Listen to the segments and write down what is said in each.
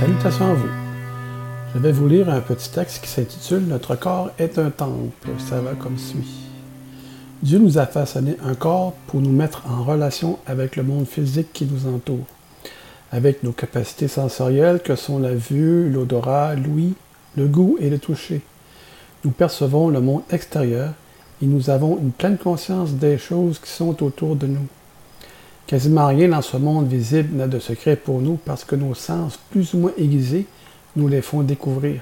Salutations à vous. Je vais vous lire un petit texte qui s'intitule Notre corps est un temple. Ça va comme suit. Dieu nous a façonné un corps pour nous mettre en relation avec le monde physique qui nous entoure, avec nos capacités sensorielles que sont la vue, l'odorat, l'ouïe, le goût et le toucher. Nous percevons le monde extérieur et nous avons une pleine conscience des choses qui sont autour de nous. Quasiment rien dans ce monde visible n'a de secret pour nous parce que nos sens plus ou moins aiguisés nous les font découvrir.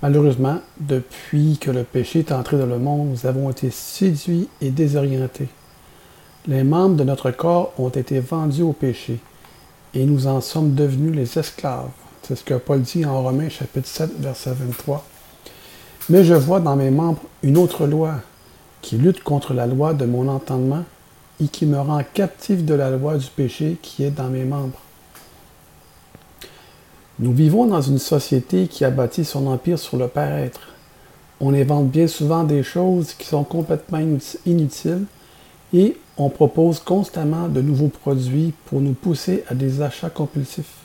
Malheureusement, depuis que le péché est entré dans le monde, nous avons été séduits et désorientés. Les membres de notre corps ont été vendus au péché et nous en sommes devenus les esclaves. C'est ce que Paul dit en Romains chapitre 7, verset 23. Mais je vois dans mes membres une autre loi qui lutte contre la loi de mon entendement et qui me rend captif de la loi du péché qui est dans mes membres. Nous vivons dans une société qui a bâti son empire sur le paraître. On invente bien souvent des choses qui sont complètement inutiles et on propose constamment de nouveaux produits pour nous pousser à des achats compulsifs.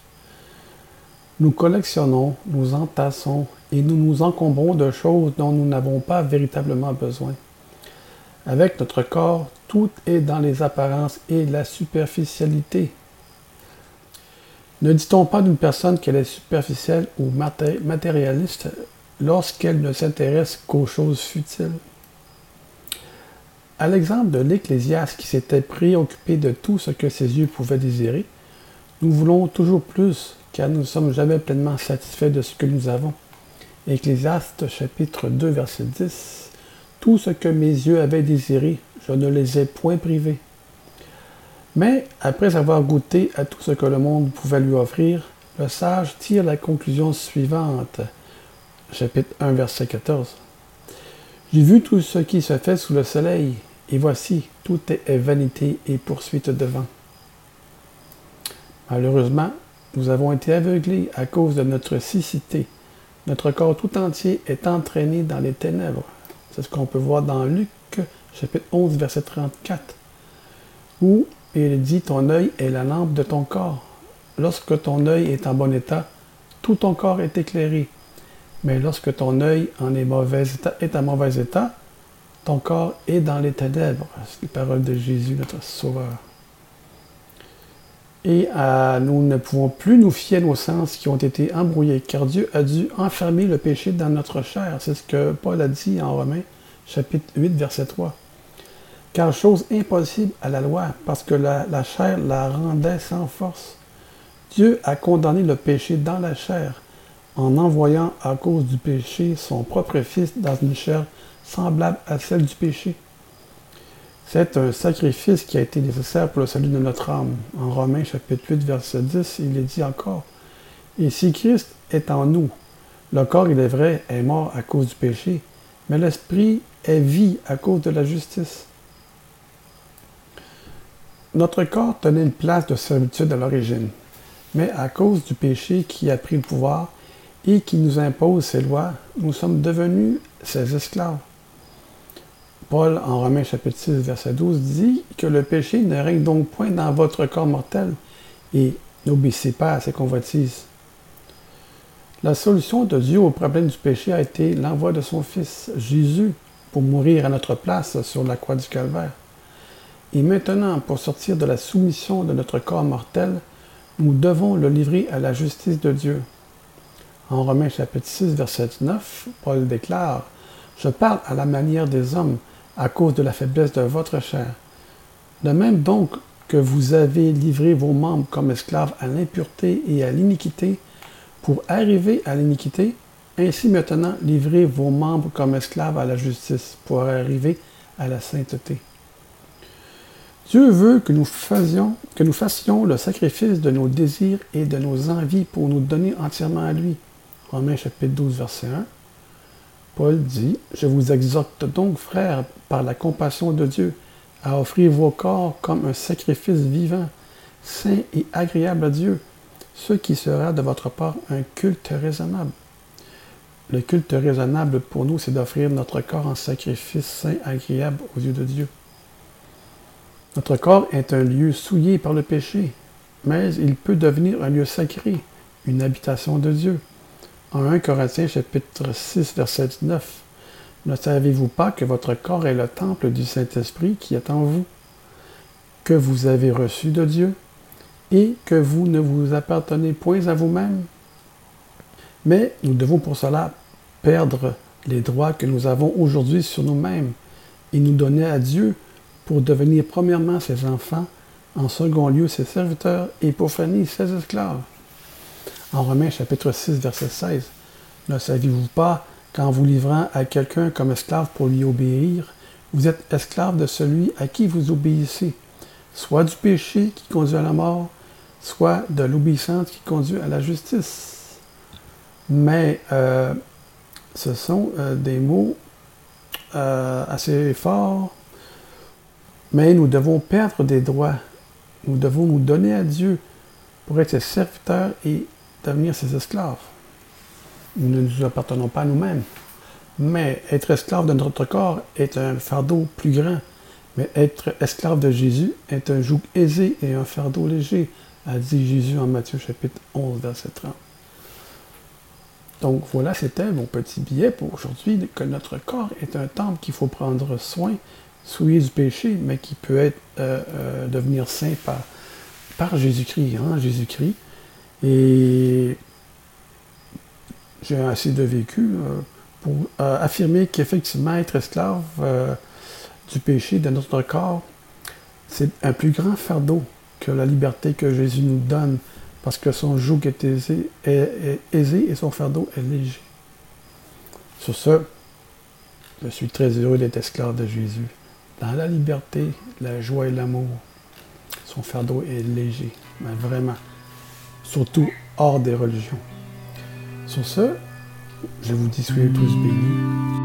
Nous collectionnons, nous entassons et nous nous encombrons de choses dont nous n'avons pas véritablement besoin. Avec notre corps, tout est dans les apparences et la superficialité. Ne dit-on pas d'une personne qu'elle est superficielle ou matérialiste lorsqu'elle ne s'intéresse qu'aux choses futiles? À l'exemple de l'Ecclésiaste qui s'était préoccupé de tout ce que ses yeux pouvaient désirer, nous voulons toujours plus, car nous ne sommes jamais pleinement satisfaits de ce que nous avons. Ecclésiaste chapitre 2 verset 10 Tout ce que mes yeux avaient désiré, je ne les ai point privés. Mais après avoir goûté à tout ce que le monde pouvait lui offrir, le sage tire la conclusion suivante. Chapitre 1, verset 14. J'ai vu tout ce qui se fait sous le soleil, et voici, tout est vanité et poursuite de vent. Malheureusement, nous avons été aveuglés à cause de notre cécité. Notre corps tout entier est entraîné dans les ténèbres. C'est ce qu'on peut voir dans Luc, chapitre 11, verset 34, où il dit, ton œil est la lampe de ton corps. Lorsque ton œil est en bon état, tout ton corps est éclairé. Mais lorsque ton œil est, est en mauvais état, ton corps est dans les ténèbres. C'est les paroles de Jésus, notre Sauveur. Et euh, nous ne pouvons plus nous fier nos sens qui ont été embrouillés, car Dieu a dû enfermer le péché dans notre chair. C'est ce que Paul a dit en Romains, chapitre 8, verset 3 car chose impossible à la loi, parce que la, chair la rendait sans force. Dieu a condamné le péché dans la chair, en envoyant à cause du péché son propre Fils dans une chair semblable à celle du péché. C'est un sacrifice qui a été nécessaire pour le salut de notre âme. En Romains chapitre 8, verset 10, il est dit encore, Et si Christ est en nous, le corps, il est vrai, est mort à cause du péché, mais l'esprit est vie à cause de la justice. Notre corps tenait une place de servitude à l'origine, mais à cause du péché qui a pris le pouvoir et qui nous impose ses lois, nous sommes devenus ses esclaves. Paul, en Romains chapitre 6, verset 12, dit que le péché ne règne donc point dans votre corps mortel et n'obéissez pas à ses convoitises. La solution de Dieu au problème du péché a été l'envoi de son Fils, Jésus, pour mourir à notre place sur la croix du calvaire. Et maintenant, pour sortir de la soumission de notre corps mortel, nous devons le livrer à la justice de Dieu. En Romains chapitre 6, verset 9, Paul déclare, Je parle à la manière des hommes à cause de la faiblesse de votre chair. De même donc que vous avez livré vos membres comme esclaves à l'impureté et à l'iniquité, pour arriver à l'iniquité, ainsi maintenant livrez vos membres comme esclaves à la justice, pour arriver à la sainteté. Dieu veut que nous, fassions, le sacrifice de nos désirs et de nos envies pour nous donner entièrement à lui. Romains chapitre 12, verset 1. Paul dit, Je vous exhorte donc, frères, par la compassion de Dieu, à offrir vos corps comme un sacrifice vivant, saint et agréable à Dieu, ce qui sera de votre part un culte raisonnable. Le culte raisonnable pour nous, c'est d'offrir notre corps en sacrifice saint, agréable aux yeux de Dieu. Notre corps est un lieu souillé par le péché. mais il peut devenir un lieu sacré, une habitation de Dieu. En 1 Corinthiens chapitre 6 verset 9, ne savez-vous pas que votre corps est le temple du Saint-Esprit qui est en vous, que vous avez reçu de Dieu, et que vous ne vous appartenez point à vous-même? Mais nous devons pour cela perdre les droits que nous avons aujourd'hui sur nous-mêmes et nous donner à Dieu pour devenir premièrement ses enfants, en second lieu ses serviteurs et pour finir ses esclaves. En Romains chapitre 6 verset 16, ne saviez-vous pas qu'en vous livrant à quelqu'un comme esclave pour lui obéir, vous êtes esclave de celui à qui vous obéissez, soit du péché qui conduit à la mort, soit de l'obéissance qui conduit à la justice. Mais euh, ce sont euh, des mots euh, assez forts, mais nous devons perdre des droits. Nous devons nous donner à Dieu pour être ses serviteurs et devenir ses esclaves. Nous ne nous appartenons pas à nous-mêmes. Mais être esclave de notre corps est un fardeau plus grand. Mais être esclave de Jésus est un joug aisé et un fardeau léger, a dit Jésus en Matthieu chapitre 11, verset 30. Donc voilà, c'était mon petit billet pour aujourd'hui, que notre corps est un temple qu'il faut prendre soin, souillé du péché, mais qui peut être euh, euh, devenir saint par, par Jésus-Christ, hein, Jésus-Christ. Et j'ai assez de vécu euh, pour affirmer qu'effectivement être esclave du péché de notre corps, c'est un plus grand fardeau que la liberté que Jésus nous donne parce que son joug est aisé, et son fardeau est léger. Sur ce, je suis très heureux d'être esclave de Jésus. Dans la liberté, la joie et l'amour, son fardeau est léger, mais vraiment, surtout hors des religions. Sur ce, je vous dis soyez tous bénis